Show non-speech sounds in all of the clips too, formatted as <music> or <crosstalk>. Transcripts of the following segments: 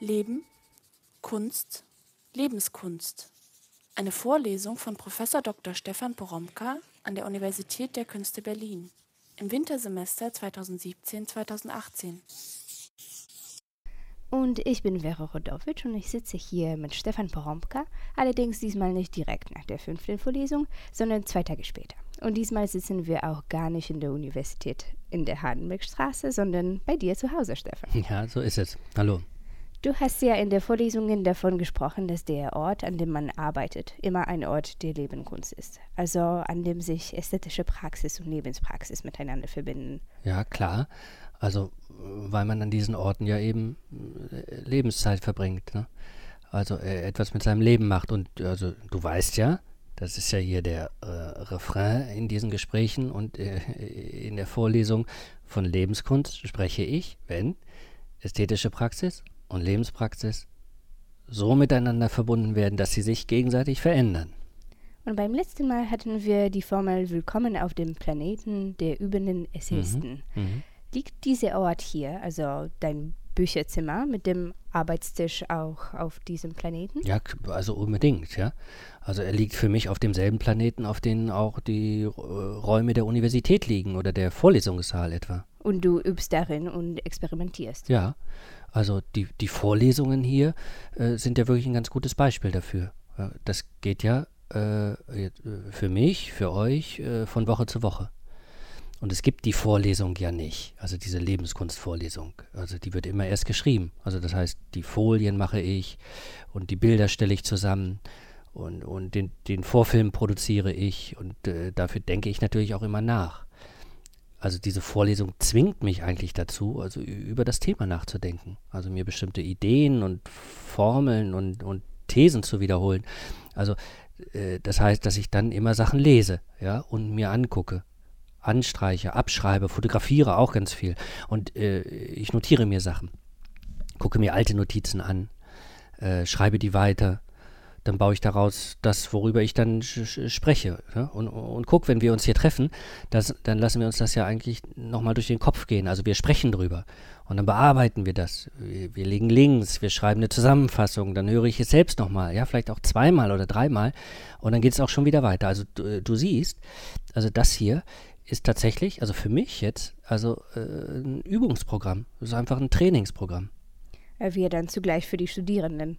Leben, Kunst, Lebenskunst. Eine Vorlesung von Prof. Dr. Stefan Poromka an der Universität der Künste Berlin im Wintersemester 2017-2018. Und ich bin Vera Rodowitsch und ich sitze hier mit Stefan Poromka, allerdings diesmal nicht direkt nach der fünften Vorlesung, sondern zwei Tage später. Und diesmal sitzen wir auch gar nicht in der Universität in der Hardenbergstraße, sondern bei dir zu Hause, Stefan. Ja, so ist es. Hallo. Du hast ja in der Vorlesungen davon gesprochen, dass der Ort, an dem man arbeitet, immer ein Ort der Lebenskunst ist. Also an dem sich ästhetische Praxis und Lebenspraxis miteinander verbinden. Ja, klar. Also, weil man an diesen Orten ja eben äh, Lebenszeit verbringt. Ne? Also äh, etwas mit seinem Leben macht. Und also du weißt ja, das ist ja hier der äh, Refrain in diesen Gesprächen und äh, in der Vorlesung von Lebenskunst spreche ich, wenn ästhetische Praxis und Lebenspraxis so miteinander verbunden werden, dass sie sich gegenseitig verändern. Und beim letzten Mal hatten wir die Formel Willkommen auf dem Planeten der übenden Essayisten. Mhm, mhm. Liegt dieser Ort hier, also dein Bücherzimmer mit dem Arbeitstisch auch auf diesem Planeten? Ja, also unbedingt, ja. Also er liegt für mich auf demselben Planeten, auf dem auch die äh, Räume der Universität liegen oder der Vorlesungssaal etwa. Und du übst darin und experimentierst. Ja, also die, die Vorlesungen hier äh, sind ja wirklich ein ganz gutes Beispiel dafür. Das geht ja äh, äh, für mich, für euch äh, von Woche zu Woche. Und es gibt die Vorlesung ja nicht, also diese Lebenskunstvorlesung. Also die wird immer erst geschrieben. Also das heißt, die Folien mache ich und die Bilder stelle ich zusammen und, und den, den Vorfilm produziere ich und äh, dafür denke ich natürlich auch immer nach. Also diese Vorlesung zwingt mich eigentlich dazu, also über das Thema nachzudenken. Also mir bestimmte Ideen und Formeln und, und Thesen zu wiederholen. Also äh, das heißt, dass ich dann immer Sachen lese, ja, und mir angucke, anstreiche, abschreibe, fotografiere auch ganz viel. Und äh, ich notiere mir Sachen, gucke mir alte Notizen an, äh, schreibe die weiter, dann baue ich daraus das, worüber ich dann spreche. Ja? Und, und guck, wenn wir uns hier treffen, das, dann lassen wir uns das ja eigentlich nochmal durch den Kopf gehen. Also wir sprechen drüber und dann bearbeiten wir das. Wir, wir legen Links, wir schreiben eine Zusammenfassung, dann höre ich es selbst nochmal, ja, vielleicht auch zweimal oder dreimal und dann geht es auch schon wieder weiter. Also du, du siehst, also das hier ist tatsächlich, also für mich jetzt, also äh, ein Übungsprogramm. Das ist einfach ein Trainingsprogramm. Wir dann zugleich für die Studierenden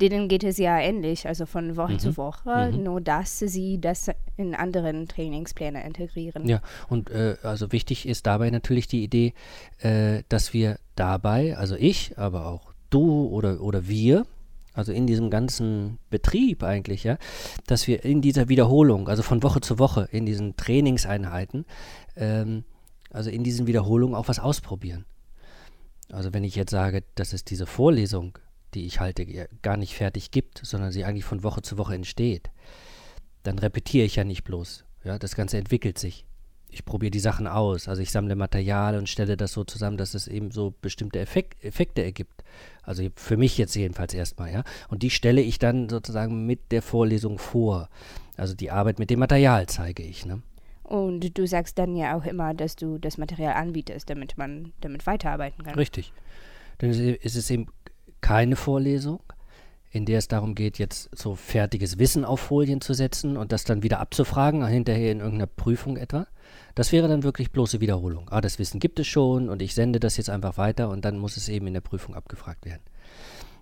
denen geht es ja ähnlich, also von Woche mhm. zu Woche, mhm. nur dass sie das in anderen Trainingspläne integrieren. Ja, und äh, also wichtig ist dabei natürlich die Idee, äh, dass wir dabei, also ich, aber auch du oder, oder wir, also in diesem ganzen Betrieb eigentlich, ja, dass wir in dieser Wiederholung, also von Woche zu Woche, in diesen Trainingseinheiten, ähm, also in diesen Wiederholungen auch was ausprobieren. Also wenn ich jetzt sage, das ist diese Vorlesung, die ich halte, gar nicht fertig gibt, sondern sie eigentlich von Woche zu Woche entsteht, dann repetiere ich ja nicht bloß. Ja, das Ganze entwickelt sich. Ich probiere die Sachen aus. Also ich sammle Material und stelle das so zusammen, dass es eben so bestimmte Effekt, Effekte ergibt. Also für mich jetzt jedenfalls erstmal, ja. Und die stelle ich dann sozusagen mit der Vorlesung vor. Also die Arbeit mit dem Material zeige ich, ne? Und du sagst dann ja auch immer, dass du das Material anbietest, damit man damit weiterarbeiten kann. Richtig. Denn es ist eben keine Vorlesung, in der es darum geht, jetzt so fertiges Wissen auf Folien zu setzen und das dann wieder abzufragen, hinterher in irgendeiner Prüfung etwa. Das wäre dann wirklich bloße Wiederholung. Ah, das Wissen gibt es schon und ich sende das jetzt einfach weiter und dann muss es eben in der Prüfung abgefragt werden.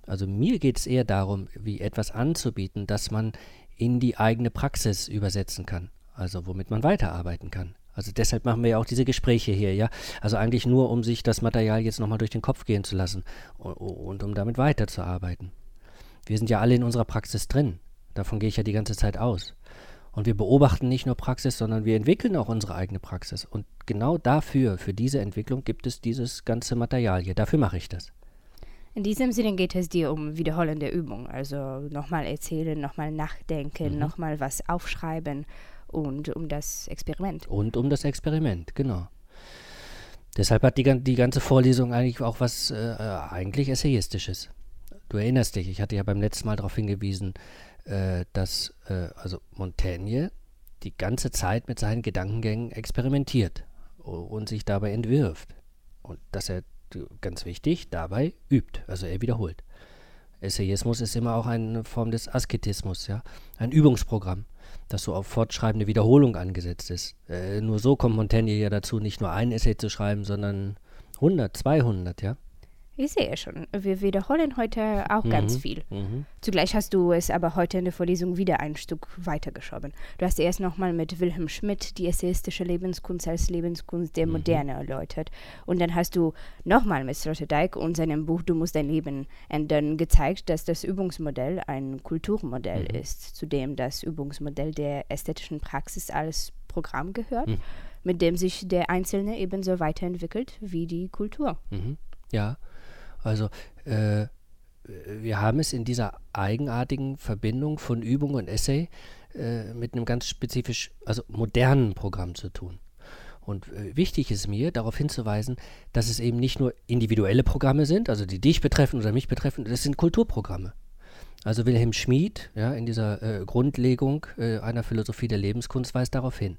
Also mir geht es eher darum, wie etwas anzubieten, das man in die eigene Praxis übersetzen kann, also womit man weiterarbeiten kann. Also deshalb machen wir ja auch diese Gespräche hier, ja. Also eigentlich nur, um sich das Material jetzt nochmal durch den Kopf gehen zu lassen und, und um damit weiterzuarbeiten. Wir sind ja alle in unserer Praxis drin. Davon gehe ich ja die ganze Zeit aus. Und wir beobachten nicht nur Praxis, sondern wir entwickeln auch unsere eigene Praxis. Und genau dafür, für diese Entwicklung, gibt es dieses ganze Material hier. Dafür mache ich das. In diesem Sinne geht es dir um wiederholende Übung. Also nochmal erzählen, nochmal nachdenken, mhm. nochmal was aufschreiben und um das Experiment. Und um das Experiment, genau. Deshalb hat die, die ganze Vorlesung eigentlich auch was äh, eigentlich Essayistisches. Du erinnerst dich, ich hatte ja beim letzten Mal darauf hingewiesen, äh, dass äh, also Montaigne die ganze Zeit mit seinen Gedankengängen experimentiert und sich dabei entwirft. Und dass er, ganz wichtig, dabei übt, also er wiederholt. Essayismus ist immer auch eine Form des Asketismus, ja, ein Übungsprogramm, das so auf fortschreibende Wiederholung angesetzt ist. Äh, nur so kommt Montaigne ja dazu, nicht nur ein Essay zu schreiben, sondern 100, 200, ja. Ich sehe schon, wir wiederholen heute auch Mhm, ganz viel. Mhm. Zugleich hast du es aber heute in der Vorlesung wieder ein Stück weitergeschoben. Du hast erst nochmal mit Wilhelm Schmidt die essayistische Lebenskunst als Lebenskunst der Moderne erläutert. Und dann hast du nochmal mit Sloterdijk und seinem Buch Du musst dein Leben ändern gezeigt, dass das Übungsmodell ein Kulturmodell ist, zu dem das Übungsmodell der ästhetischen Praxis als Programm gehört, mit dem sich der Einzelne ebenso weiterentwickelt wie die Kultur. Mhm. Ja, also äh, wir haben es in dieser eigenartigen Verbindung von Übung und Essay äh, mit einem ganz spezifisch, also modernen Programm zu tun. Und äh, wichtig ist mir, darauf hinzuweisen, dass es eben nicht nur individuelle Programme sind, also die dich betreffen oder mich betreffen, das sind Kulturprogramme. Also Wilhelm Schmid, ja, in dieser äh, Grundlegung äh, einer Philosophie der Lebenskunst weist darauf hin.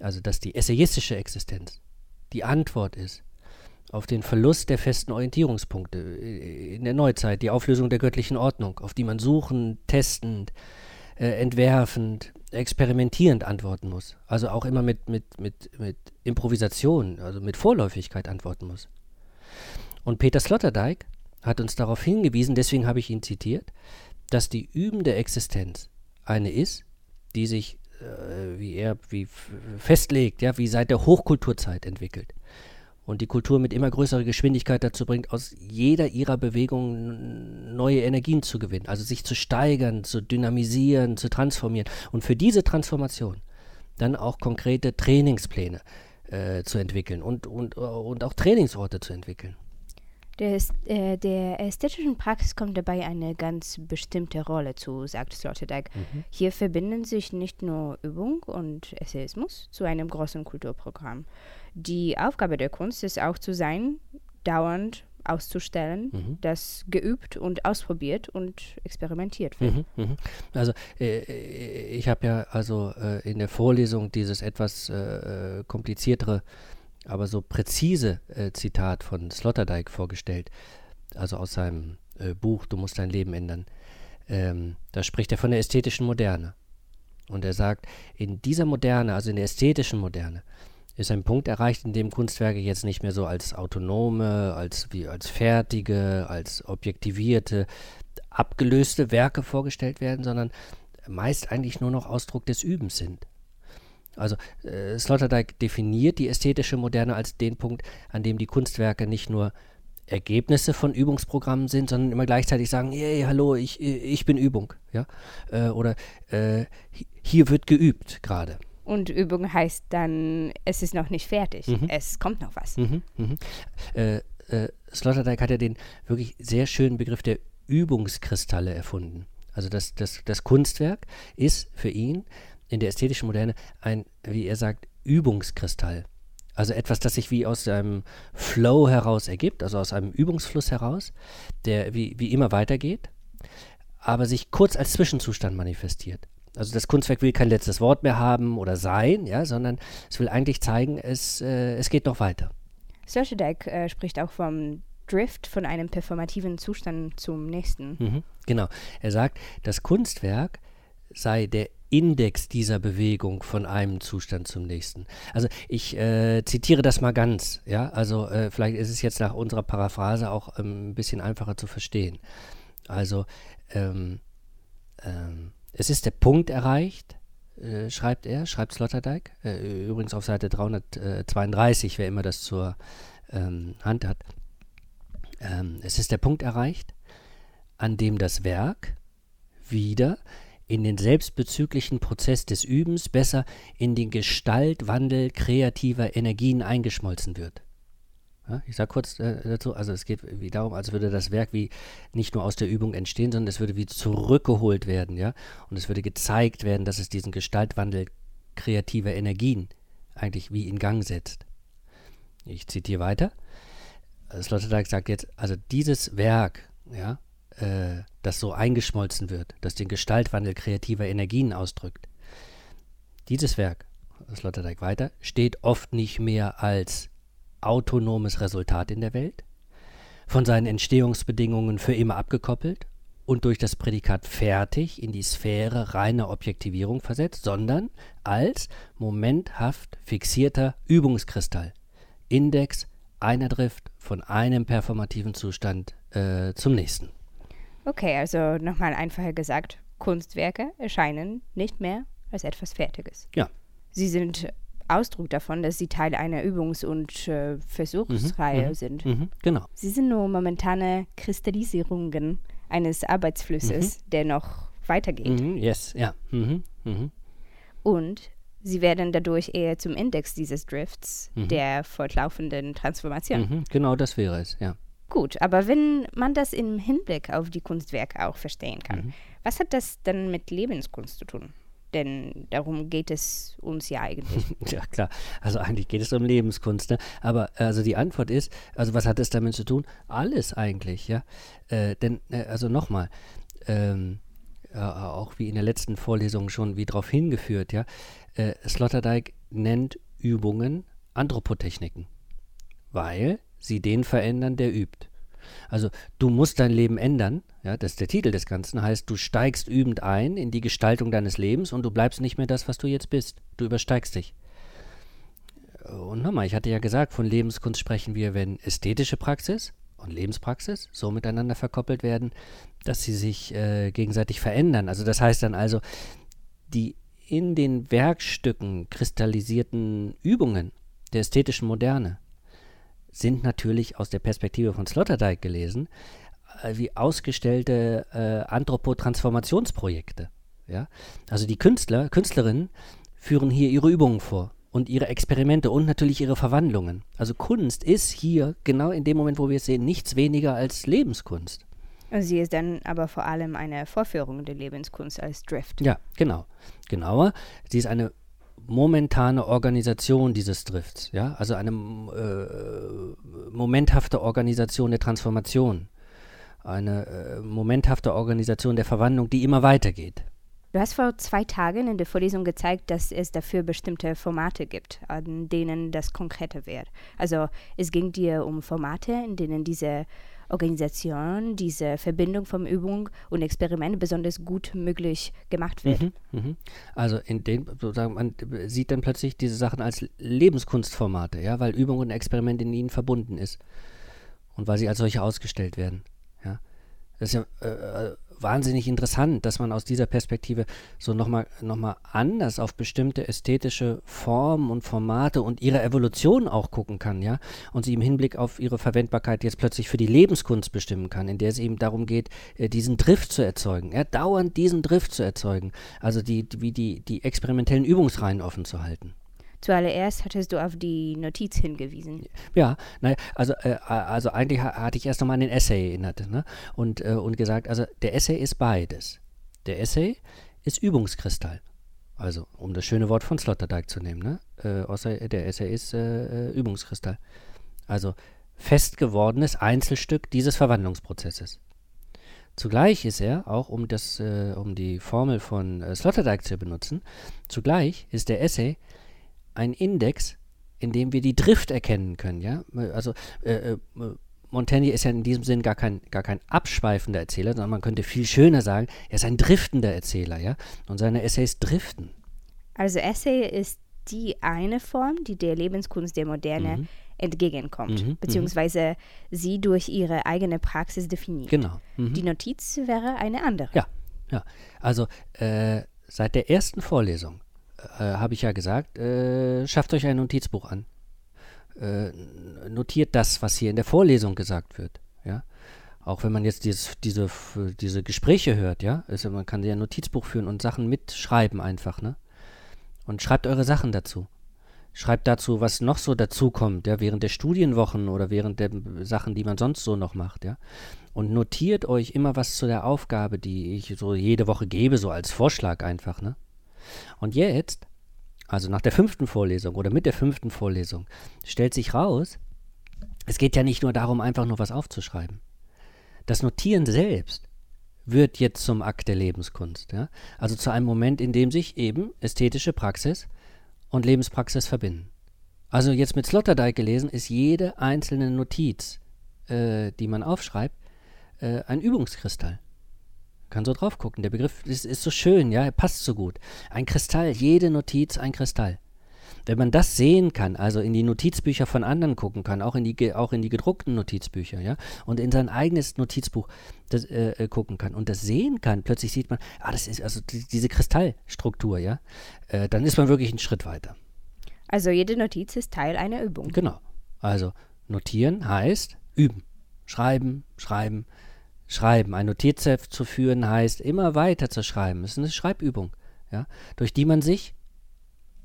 Also, dass die essayistische Existenz die Antwort ist auf den Verlust der festen Orientierungspunkte äh, in der Neuzeit, die Auflösung der göttlichen Ordnung, auf die man suchend, testend, äh, entwerfend, experimentierend antworten muss. Also auch immer mit, mit, mit, mit Improvisation, also mit Vorläufigkeit antworten muss. Und Peter Sloterdijk hat uns darauf hingewiesen, deswegen habe ich ihn zitiert, dass die übende Existenz eine ist, die sich, äh, wie er wie festlegt, ja, wie seit der Hochkulturzeit entwickelt und die Kultur mit immer größerer Geschwindigkeit dazu bringt, aus jeder ihrer Bewegungen neue Energien zu gewinnen, also sich zu steigern, zu dynamisieren, zu transformieren und für diese Transformation dann auch konkrete Trainingspläne äh, zu entwickeln und, und, und auch Trainingsorte zu entwickeln. Der, äh, der ästhetischen Praxis kommt dabei eine ganz bestimmte Rolle zu, sagt Sloterdijk. Hier verbinden sich nicht nur Übung und Essayismus zu einem großen Kulturprogramm. Die Aufgabe der Kunst ist auch zu sein, dauernd auszustellen, das geübt und ausprobiert und experimentiert wird. Mhm, mhm. Also äh, äh, ich habe ja also äh, in der Vorlesung dieses etwas äh, äh, kompliziertere, aber so präzise äh, Zitat von Sloterdijk vorgestellt, also aus seinem äh, Buch Du musst dein Leben ändern. Ähm, da spricht er von der ästhetischen Moderne. Und er sagt, in dieser Moderne, also in der ästhetischen Moderne, ist ein Punkt erreicht, in dem Kunstwerke jetzt nicht mehr so als autonome, als, wie, als fertige, als objektivierte, abgelöste Werke vorgestellt werden, sondern meist eigentlich nur noch Ausdruck des Übens sind. Also äh, Sloterdijk definiert die ästhetische Moderne als den Punkt, an dem die Kunstwerke nicht nur Ergebnisse von Übungsprogrammen sind, sondern immer gleichzeitig sagen, hey, hallo, ich, ich bin Übung. Ja? Äh, oder äh, hi- hier wird geübt gerade. Und Übung heißt dann, es ist noch nicht fertig, es kommt noch was. Mhm, mhm. Äh, äh, Sloterdijk hat ja den wirklich sehr schönen Begriff der Übungskristalle erfunden. Also das, das, das Kunstwerk ist für ihn in der ästhetischen Moderne ein, wie er sagt, Übungskristall. Also etwas, das sich wie aus einem Flow heraus ergibt, also aus einem Übungsfluss heraus, der wie, wie immer weitergeht, aber sich kurz als Zwischenzustand manifestiert. Also das Kunstwerk will kein letztes Wort mehr haben oder sein, ja, sondern es will eigentlich zeigen, es, äh, es geht noch weiter. Sloterdijk äh, spricht auch vom Drift von einem performativen Zustand zum nächsten. Mhm, genau. Er sagt, das Kunstwerk sei der Index dieser Bewegung von einem Zustand zum nächsten. Also ich äh, zitiere das mal ganz, ja. Also äh, vielleicht ist es jetzt nach unserer Paraphrase auch ähm, ein bisschen einfacher zu verstehen. Also ähm, ähm, es ist der Punkt erreicht, äh, schreibt er, schreibt Sloterdijk, äh, übrigens auf Seite 332, wer immer das zur ähm, Hand hat. Ähm, es ist der Punkt erreicht, an dem das Werk wieder in den selbstbezüglichen Prozess des Übens besser in den Gestaltwandel kreativer Energien eingeschmolzen wird. Ja, ich sage kurz äh, dazu, also es geht wie darum, als würde das Werk wie nicht nur aus der Übung entstehen, sondern es würde wie zurückgeholt werden, ja, und es würde gezeigt werden, dass es diesen Gestaltwandel kreativer Energien eigentlich wie in Gang setzt. Ich zitiere weiter. Sloterdijk sagt jetzt, also dieses Werk, ja, äh, das so eingeschmolzen wird, das den Gestaltwandel kreativer Energien ausdrückt, dieses Werk, Sloterdijk weiter, steht oft nicht mehr als autonomes Resultat in der Welt, von seinen Entstehungsbedingungen für immer abgekoppelt und durch das Prädikat fertig in die Sphäre reiner Objektivierung versetzt, sondern als momenthaft fixierter Übungskristall. Index einer Drift von einem performativen Zustand äh, zum nächsten. Okay, also nochmal einfacher gesagt, Kunstwerke erscheinen nicht mehr als etwas Fertiges. Ja. Sie sind Ausdruck davon, dass sie Teil einer Übungs- und äh, Versuchsreihe Mhm, sind. Mhm, genau. Sie sind nur momentane Kristallisierungen eines Arbeitsflusses, der noch weitergeht. Mhm, yes, ja. Mhm, mhm. Und sie werden dadurch eher zum Index dieses Drifts, Mhm. der fortlaufenden Transformation. Mhm, genau das wäre es, ja. Gut, aber wenn man das im Hinblick auf die Kunstwerke auch verstehen kann, Mhm. was hat das dann mit Lebenskunst zu tun? Denn darum geht es uns ja eigentlich. <laughs> Ja, klar. Also eigentlich geht es um Lebenskunst, ne? Aber also die Antwort ist, also was hat es damit zu tun? Alles eigentlich, ja. Äh, denn, äh, also nochmal, ähm, äh, auch wie in der letzten Vorlesung schon wie darauf hingeführt, ja. Äh, Sloterdijk nennt Übungen Anthropotechniken, weil sie den verändern, der übt. Also du musst dein Leben ändern, ja, das ist der Titel des Ganzen, heißt, du steigst übend ein in die Gestaltung deines Lebens und du bleibst nicht mehr das, was du jetzt bist. Du übersteigst dich. Und nochmal, ich hatte ja gesagt, von Lebenskunst sprechen wir, wenn ästhetische Praxis und Lebenspraxis so miteinander verkoppelt werden, dass sie sich äh, gegenseitig verändern. Also das heißt dann also, die in den Werkstücken kristallisierten Übungen der ästhetischen Moderne sind natürlich aus der Perspektive von Sloterdijk gelesen äh, wie ausgestellte äh, Anthropotransformationsprojekte. Ja? Also die Künstler, Künstlerinnen führen hier ihre Übungen vor und ihre Experimente und natürlich ihre Verwandlungen. Also Kunst ist hier genau in dem Moment, wo wir es sehen, nichts weniger als Lebenskunst. Und sie ist dann aber vor allem eine Vorführung der Lebenskunst als Drift. Ja, genau. Genauer, sie ist eine momentane Organisation dieses Drifts, ja, also eine äh, momenthafte Organisation der Transformation, eine äh, momenthafte Organisation der Verwandlung, die immer weitergeht. Du hast vor zwei Tagen in der Vorlesung gezeigt, dass es dafür bestimmte Formate gibt, an denen das konkreter wird. Also es ging dir um Formate, in denen diese Organisation, diese Verbindung von Übung und Experiment besonders gut möglich gemacht wird. Mhm, mhm. Also in dem, sozusagen, man sieht dann plötzlich diese Sachen als Lebenskunstformate, ja, weil Übung und Experiment in ihnen verbunden ist und weil sie als solche ausgestellt werden. Ja. Das ist ja äh, wahnsinnig interessant, dass man aus dieser Perspektive so nochmal noch mal anders auf bestimmte ästhetische Formen und Formate und ihre Evolution auch gucken kann, ja, und sie im Hinblick auf ihre Verwendbarkeit jetzt plötzlich für die Lebenskunst bestimmen kann, in der es eben darum geht, äh, diesen Drift zu erzeugen, ja, dauernd diesen Drift zu erzeugen, also die, wie die, die experimentellen Übungsreihen offen zu halten. Zuallererst hattest du auf die Notiz hingewiesen. Ja, naja, also, äh, also eigentlich ha hatte ich erst nochmal an den Essay erinnert ne? und, äh, und gesagt, also der Essay ist beides. Der Essay ist Übungskristall. Also, um das schöne Wort von Sloterdijk zu nehmen, ne? Äh, außer der Essay ist äh, Übungskristall. Also fest gewordenes Einzelstück dieses Verwandlungsprozesses. Zugleich ist er, auch um, das, äh, um die Formel von äh, Sloterdijk zu benutzen, zugleich ist der Essay ein Index, in dem wir die Drift erkennen können, ja. Also äh, äh, Montaigne ist ja in diesem Sinn gar kein, gar kein abschweifender Erzähler, sondern man könnte viel schöner sagen, er ist ein driftender Erzähler, ja. Und seine Essays driften. Also Essay ist die eine Form, die der Lebenskunst der Moderne Mhm. entgegenkommt, Mhm, beziehungsweise sie durch ihre eigene Praxis definiert. Genau. Mhm. Die Notiz wäre eine andere. Ja, ja. Also äh, seit der ersten Vorlesung äh, habe ich ja gesagt, äh, schafft euch ein Notizbuch an. Äh, notiert das, was hier in der Vorlesung gesagt wird. Ja. Auch wenn man jetzt dieses, diese, diese Gespräche hört, ja, also man kann ja ein Notizbuch führen und Sachen mitschreiben einfach, ne? Und schreibt eure Sachen dazu. Schreibt dazu, was noch so dazukommt, ja, während der Studienwochen oder während der Sachen, die man sonst so noch macht, ja. Und notiert euch immer was zu der Aufgabe, die ich so jede Woche gebe, so als Vorschlag einfach, ne? Und jetzt, also nach der fünften Vorlesung oder mit der fünften Vorlesung, stellt sich raus, es geht ja nicht nur darum, einfach nur was aufzuschreiben. Das Notieren selbst wird jetzt zum Akt der Lebenskunst, ja? Also zu einem Moment, in dem sich eben ästhetische Praxis und Lebenspraxis verbinden. Also jetzt mit Sloterdijk gelesen, ist jede einzelne Notiz, äh, die man aufschreibt, äh, ein Übungskristall. Kann so drauf gucken. Der Begriff ist, ist so schön, ja, passt so gut. Ein Kristall, jede Notiz ein Kristall. Wenn man das sehen kann, also in die Notizbücher von anderen gucken kann, auch in die, auch in die gedruckten Notizbücher, ja, und in sein eigenes Notizbuch das, äh, äh gucken kann und das sehen kann, plötzlich sieht man, ah, das ist also die, diese Kristallstruktur, ja, äh, dann ist man wirklich einen Schritt weiter. Also jede Notiz ist Teil einer Übung. Genau. Also notieren heißt üben. Schreiben, schreiben, schreiben. Ein Notizheft zu führen heißt immer weiter zu schreiben. Es ist eine Schreibübung, ja, durch die man sich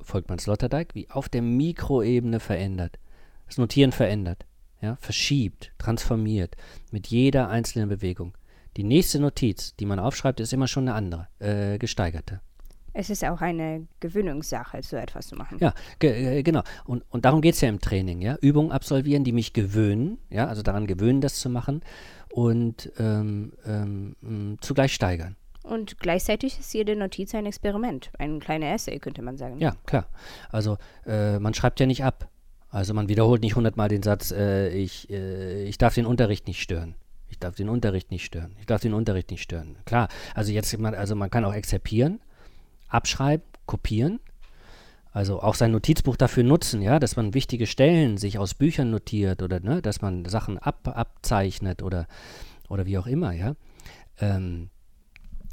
folgt man Sloterdijk, wie auf der Mikroebene verändert. Das Notieren verändert, ja, verschiebt, transformiert mit jeder einzelnen Bewegung. Die nächste Notiz, die man aufschreibt, ist immer schon eine andere, äh, gesteigerte. Es ist auch eine Gewöhnungssache, so etwas zu machen. Ja, ge äh, genau. Und, und darum geht es ja im Training, ja. Übungen absolvieren, die mich gewöhnen, ja, also daran gewöhnen, das zu machen und ähm, ähm, zugleich steigern. Und gleichzeitig ist jede Notiz ein Experiment, ein kleiner Essay, könnte man sagen. Ja, klar. Also äh, man schreibt ja nicht ab. Also man wiederholt nicht hundertmal den Satz, äh, ich, äh, ich darf den Unterricht nicht stören. Ich darf den Unterricht nicht stören. Ich darf den Unterricht nicht stören. Klar, also jetzt, also man kann auch exerpieren, abschreiben, kopieren. Also auch sein Notizbuch dafür nutzen, ja, dass man wichtige Stellen sich aus Büchern notiert oder ne, dass man Sachen ab, abzeichnet oder, oder wie auch immer, ja. Ähm,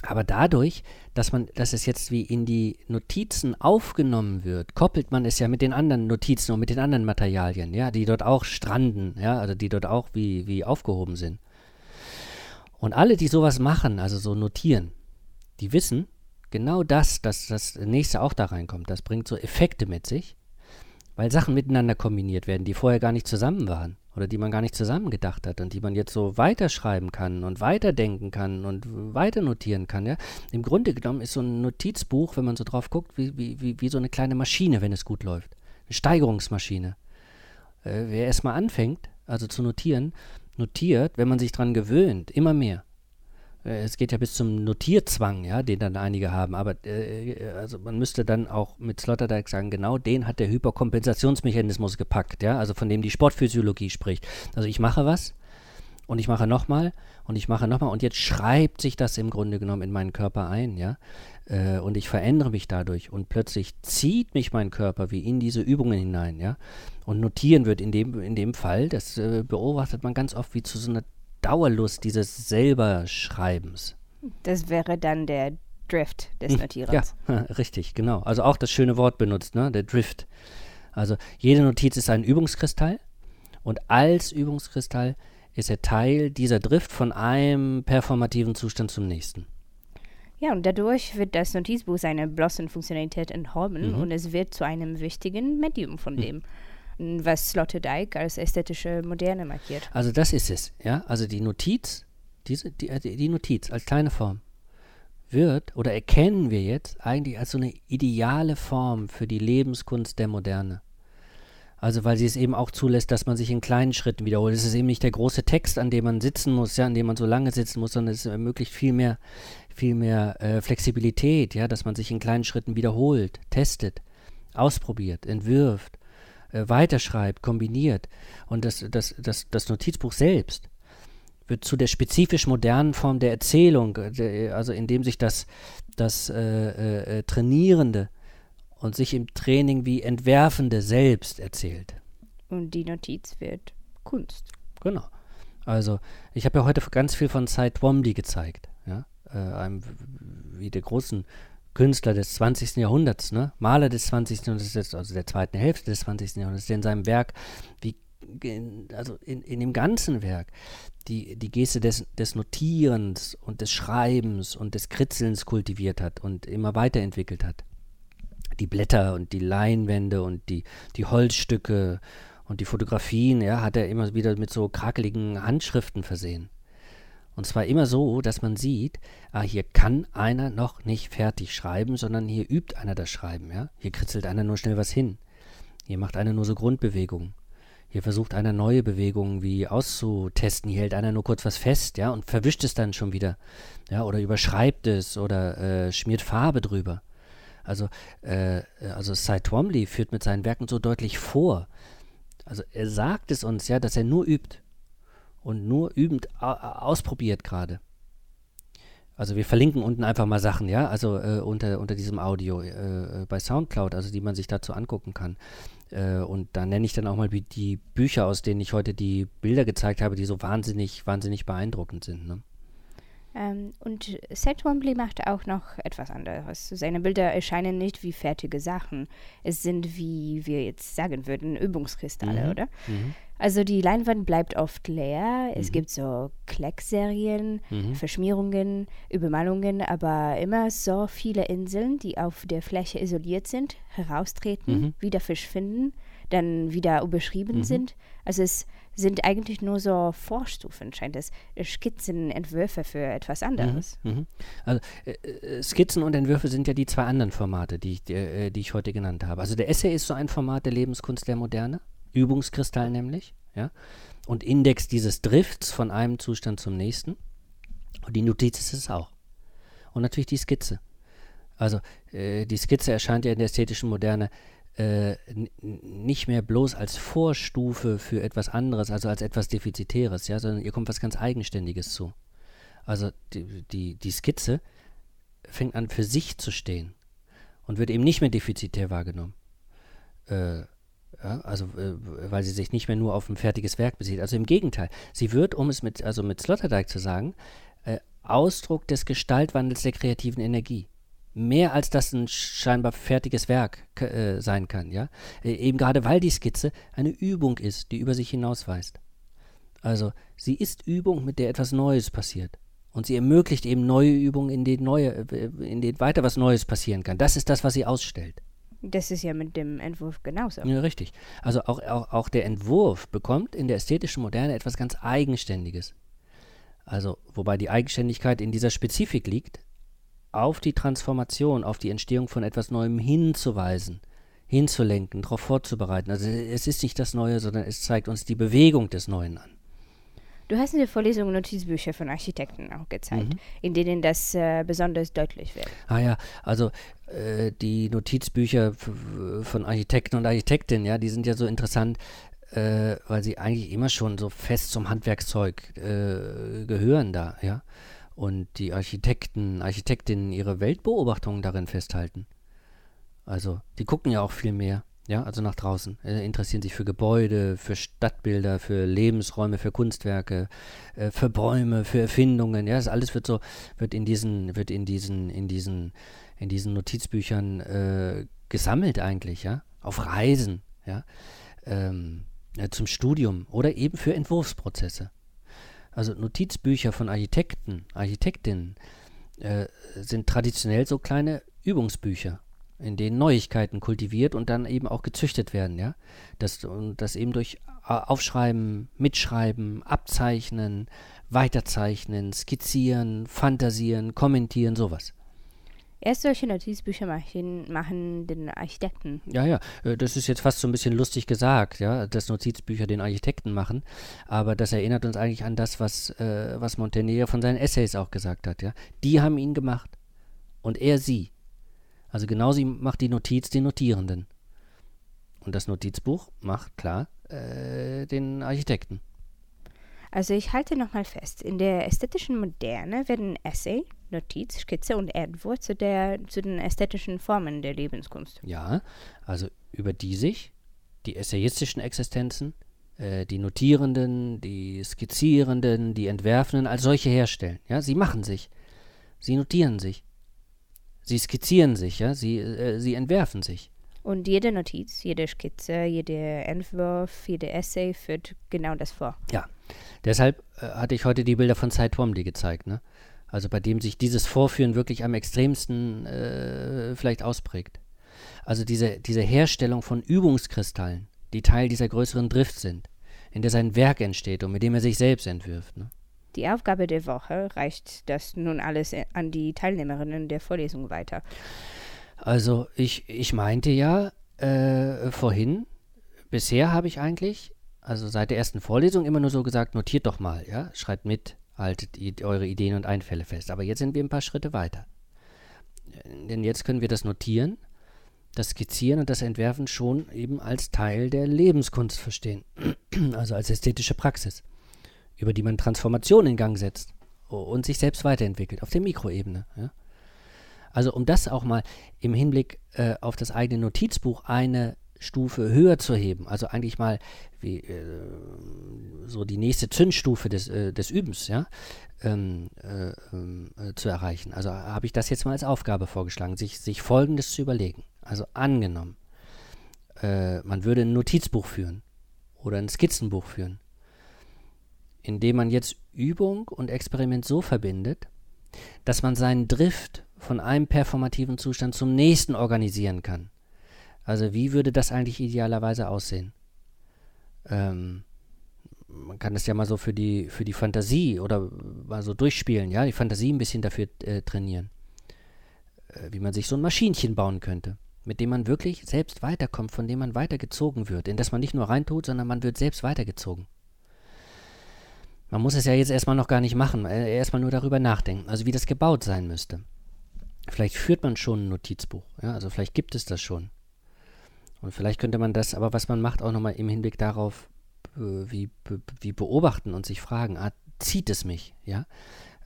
aber dadurch, dass man, dass es jetzt wie in die Notizen aufgenommen wird, koppelt man es ja mit den anderen Notizen und mit den anderen Materialien, ja, die dort auch stranden, ja, also die dort auch wie, wie aufgehoben sind. Und alle, die sowas machen, also so notieren, die wissen genau das, dass das nächste auch da reinkommt. Das bringt so Effekte mit sich, weil Sachen miteinander kombiniert werden, die vorher gar nicht zusammen waren oder die man gar nicht zusammengedacht hat und die man jetzt so weiterschreiben kann und weiterdenken kann und weiter notieren kann. Ja? Im Grunde genommen ist so ein Notizbuch, wenn man so drauf guckt, wie, wie, wie so eine kleine Maschine, wenn es gut läuft. Eine Steigerungsmaschine. Äh, wer erstmal anfängt, also zu notieren, notiert, wenn man sich dran gewöhnt, immer mehr. Äh, es geht ja bis zum Notierzwang, ja, den dann einige haben. Aber äh, also man müsste dann auch mit Sloterdijk sagen, genau den hat der Hyperkompensationsmechanismus gepackt, ja, also von dem die Sportphysiologie spricht. Also ich mache was und ich mache nochmal und ich mache nochmal und jetzt schreibt sich das im Grunde genommen in meinen Körper ein, ja. Äh, und ich verändere mich dadurch und plötzlich zieht mich mein Körper wie in diese Übungen hinein, ja. Und notieren wird in dem, in dem Fall, das äh, beobachtet man ganz oft wie zu so einer Dauerlust dieses Selberschreibens. Das wäre dann der Drift des hm, Notierens. Ja, <laughs> richtig, genau. Also auch das schöne Wort benutzt, ne? der Drift. Also jede Notiz ist ein Übungskristall und als Übungskristall ist er Teil dieser Drift von einem performativen Zustand zum nächsten. Ja, und dadurch wird das Notizbuch seine bloßen Funktionalität enthalten mhm. und es wird zu einem wichtigen Medium von mhm. Was Sloterdijk als ästhetische Moderne markiert. Also das ist es, ja. Also die Notiz, diese, die, äh, die Notiz als kleine Form wird oder erkennen wir jetzt eigentlich als so eine ideale Form für die Lebenskunst der Moderne. Also weil sie es eben auch zulässt, dass man sich in kleinen Schritten wiederholt. Es ist eben nicht der große Text, an dem man sitzen muss, ja, an dem man so lange sitzen muss, sondern es ermöglicht viel mehr, viel mehr äh, Flexibilität, ja, dass man sich in kleinen Schritten wiederholt, testet, ausprobiert, entwirft äh, weiterschreibt, kombiniert. Und das, das, das, das Notizbuch selbst wird zu der spezifisch modernen Form der Erzählung, äh, also indem sich das, das äh, äh, Trainierende und sich im Training wie Entwerfende selbst erzählt. Und die Notiz wird Kunst. Genau. Also ich habe ja heute ganz viel von Cy Twombly gezeigt, ja, äh, einem wie der großen Künstler des 20. Jahrhunderts, ne? Maler des 20. Jahrhunderts, also der zweiten Hälfte des 20. Jahrhunderts, der in seinem Werk, wie, also in, in dem ganzen Werk, die, die Geste des, des Notierens und des Schreibens und des Kritzelns kultiviert hat und immer weiterentwickelt hat. Die Blätter und die Leinwände und die, die Holzstücke und die Fotografien, ja, hat er immer wieder mit so krakeligen Handschriften versehen. Und zwar immer so, dass man sieht, ah, hier kann einer noch nicht fertig schreiben, sondern hier übt einer das Schreiben. Ja? Hier kritzelt einer nur schnell was hin. Hier macht einer nur so Grundbewegungen. Hier versucht einer neue Bewegungen wie auszutesten. Hier hält einer nur kurz was fest, ja, und verwischt es dann schon wieder. Ja, oder überschreibt es oder äh, schmiert Farbe drüber. Also, äh, also Cy Twombly führt mit seinen Werken so deutlich vor. Also er sagt es uns, ja, dass er nur übt und nur übend ausprobiert gerade. Also wir verlinken unten einfach mal Sachen, ja, also äh, unter, unter diesem Audio äh, äh bei Soundcloud, also die man sich dazu angucken kann. Äh, und da nenne ich dann auch mal die Bücher, aus denen ich heute die Bilder gezeigt habe, die so wahnsinnig, wahnsinnig beeindruckend sind. Ne? Ähm, und Seth Twombly macht auch noch etwas anderes. Seine Bilder erscheinen nicht wie fertige Sachen. Es sind, wie wir jetzt sagen würden, Übungskristalle, Mhm. oder? Mhm. Also die Leinwand bleibt oft leer. Es Mhm. gibt so Kleckserien, Mhm. Verschmierungen, Übermalungen, aber immer so viele Inseln, die auf der Fläche isoliert sind, heraustreten, Mhm. wieder verschwinden, dann wieder überschrieben Mhm. sind. Also es sind eigentlich nur so Vorstufen, scheint es, Skizzen, Entwürfe für etwas anderes. Mhm. Also äh, äh, Skizzen und Entwürfe sind ja die zwei anderen Formate, die ich, äh, die ich heute genannt habe. Also der Essay ist so ein Format der Lebenskunst der Moderne, Übungskristall nämlich, ja, und Index dieses Drifts von einem Zustand zum nächsten. Und die Notiz ist es auch. Und natürlich die Skizze. Also äh, die Skizze erscheint ja in der ästhetischen Moderne äh, nicht mehr bloß als Vorstufe für etwas anderes, also als etwas Defizitäres, ja, sondern ihr kommt was ganz Eigenständiges zu. Also die, die, die Skizze fängt an für sich zu stehen und wird eben nicht mehr defizitär wahrgenommen. Äh, ja, also äh, weil sie sich nicht mehr nur auf ein fertiges Werk bezieht. Also im Gegenteil, sie wird, um es mit, also mit Sloterdijk zu sagen, äh, Ausdruck des Gestaltwandels der kreativen Energie. Mehr als das ein scheinbar fertiges Werk äh, sein kann, ja. Äh, eben gerade weil die Skizze eine Übung ist, die über sich hinausweist. Also sie ist Übung, mit der etwas Neues passiert. Und sie ermöglicht eben neue Übungen, in denen, neue, äh, in denen weiter was Neues passieren kann. Das ist das, was sie ausstellt. Das ist ja mit dem Entwurf genauso. Ja, richtig. Also auch, auch, auch der Entwurf bekommt in der ästhetischen Moderne etwas ganz Eigenständiges. Also, wobei die Eigenständigkeit in dieser Spezifik liegt, auf die Transformation, auf die Entstehung von etwas Neuem hinzuweisen, hinzulenken, darauf vorzubereiten. Also es ist nicht das Neue, sondern es zeigt uns die Bewegung des Neuen an. Du hast in der Vorlesung Notizbücher von Architekten auch gezeigt, Mhm. in denen das äh, besonders deutlich wird. Ah ja, also äh, die Notizbücher von Architekten und Architektinnen, ja, die sind ja so interessant, äh, weil sie eigentlich immer schon so fest zum Handwerkszeug äh, gehören da, ja. Und die Architekten, Architektinnen ihre Weltbeobachtungen darin festhalten. Also, die gucken ja auch viel mehr, ja, also nach draußen, äh, interessieren sich für Gebäude, für Stadtbilder, für Lebensräume, für Kunstwerke, äh, für Bäume, für Erfindungen, ja, das alles wird so, wird in diesen, wird in diesen, in diesen, in diesen Notizbüchern äh, gesammelt eigentlich, ja, auf Reisen, ja, ähm, ja, zum Studium oder eben für Entwurfsprozesse. Also Notizbücher von Architekten, Architektinnen äh, sind traditionell so kleine Übungsbücher, in denen Neuigkeiten kultiviert und dann eben auch gezüchtet werden, ja. Das, und das eben durch A- Aufschreiben, Mitschreiben, Abzeichnen, Weiterzeichnen, Skizzieren, Fantasieren, Kommentieren, sowas. Erst solche Notizbücher machen, machen den Architekten. Ja, ja, äh, das ist jetzt fast so ein bisschen lustig gesagt, ja, dass Notizbücher den Architekten machen, aber das erinnert uns eigentlich an das, was, äh, was Montaigne von seinen Essays auch gesagt hat, ja. Die haben ihn gemacht und er sie. Also genauso macht die Notiz den Notierenden. Und das Notizbuch macht, klar, äh, den Architekten. Also ich halte nochmal fest, in der ästhetischen Moderne werden Essay, Notiz, Skizze und Entwurf zu, der, zu den ästhetischen Formen der Lebenskunst. Ja, also über die sich die essayistischen Existenzen, äh, die Notierenden, die Skizzierenden, die Entwerfenden als solche herstellen. Ja, sie machen sich. Sie notieren sich. Sie skizzieren sich, ja, sie, äh, sie entwerfen sich. Und jede Notiz, jede Skizze, jeder Entwurf, jede Essay führt genau das vor. Ja, deshalb äh, hatte ich heute die Bilder von Cy Twombly gezeigt, ne? Also bei dem sich dieses Vorführen wirklich am extremsten äh, vielleicht ausprägt. Also diese, diese Herstellung von Übungskristallen, die Teil dieser größeren Drift sind, in der sein Werk entsteht und mit dem er sich selbst entwirft. Ne? Die Aufgabe der Woche reicht das nun alles äh, an die Teilnehmerinnen der Vorlesung weiter. Also ich, ich meinte ja äh, vorhin, bisher habe ich eigentlich, also seit der ersten Vorlesung immer nur so gesagt, notiert doch mal, ja, schreibt mit, haltet eure Ideen und Einfälle fest. Aber jetzt sind wir ein paar Schritte weiter. Äh, Denn jetzt können wir das Notieren, das Skizzieren und das Entwerfen schon eben als Teil der Lebenskunst verstehen. <clears throat> Also als ästhetische Praxis, über die man Transformation in Gang setzt und sich selbst weiterentwickelt, auf der Mikroebene. Ja? Also um das auch mal im Hinblick äh, auf das eigene Notizbuch eine Stufe höher zu heben, also eigentlich mal wie äh, so die nächste Zündstufe des, äh, des Übens, ja, ähm, äh, ähm, äh, zu erreichen. Also habe ich das jetzt mal als Aufgabe vorgeschlagen, sich, sich Folgendes zu überlegen. Also angenommen, äh, man würde ein Notizbuch führen oder ein Skizzenbuch führen, indem man jetzt Übung und Experiment so verbindet, dass man seinen Drift von einem performativen Zustand zum nächsten organisieren kann. Also wie würde das eigentlich idealerweise aussehen? Ähm, man kann das ja mal so für die, für die Fantasie oder mal so durchspielen, ja, die Fantasie ein bisschen dafür äh, trainieren. Äh, wie man sich so ein Maschinchen bauen könnte, mit dem man wirklich selbst weiterkommt, von dem man weitergezogen wird, in das man nicht nur reintut, sondern man wird selbst weitergezogen. Man muss es ja jetzt erstmal noch gar nicht machen, äh, erstmal nur darüber nachdenken, also wie das gebaut sein müsste. Vielleicht führt man schon ein Notizbuch, ja, also vielleicht gibt es das schon. Und vielleicht könnte man das, aber was man macht, auch nochmal im Hinblick darauf, äh, wie, wie beobachten und sich fragen, ah, zieht es mich, ja?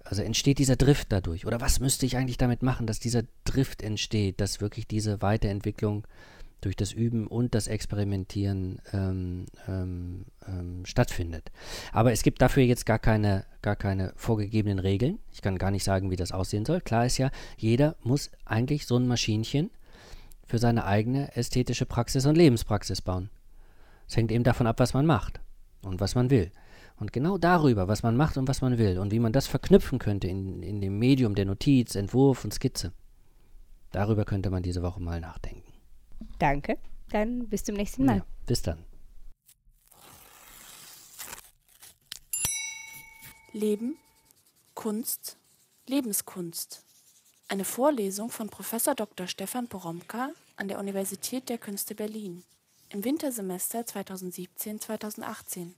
Also entsteht dieser Drift dadurch? Oder was müsste ich eigentlich damit machen, dass dieser Drift entsteht, dass wirklich diese Weiterentwicklung durch das Üben und das Experimentieren ähm, ähm, ähm, stattfindet. Aber es gibt dafür jetzt gar keine, gar keine vorgegebenen Regeln. Ich kann gar nicht sagen, wie das aussehen soll. Klar ist ja, jeder muss eigentlich so ein Maschinchen für seine eigene ästhetische Praxis und Lebenspraxis bauen. Es hängt eben davon ab, was man macht und was man will. Und genau darüber, was man macht und was man will und wie man das verknüpfen könnte in, in dem Medium der Notiz, Entwurf und Skizze, darüber könnte man diese Woche mal nachdenken. Danke. Dann bis zum nächsten Mal. Ja, bis dann. Leben, Kunst, Lebenskunst. Eine Vorlesung von Prof. Dr. Stefan Poromka an der Universität der Künste Berlin im Wintersemester 2017-2018.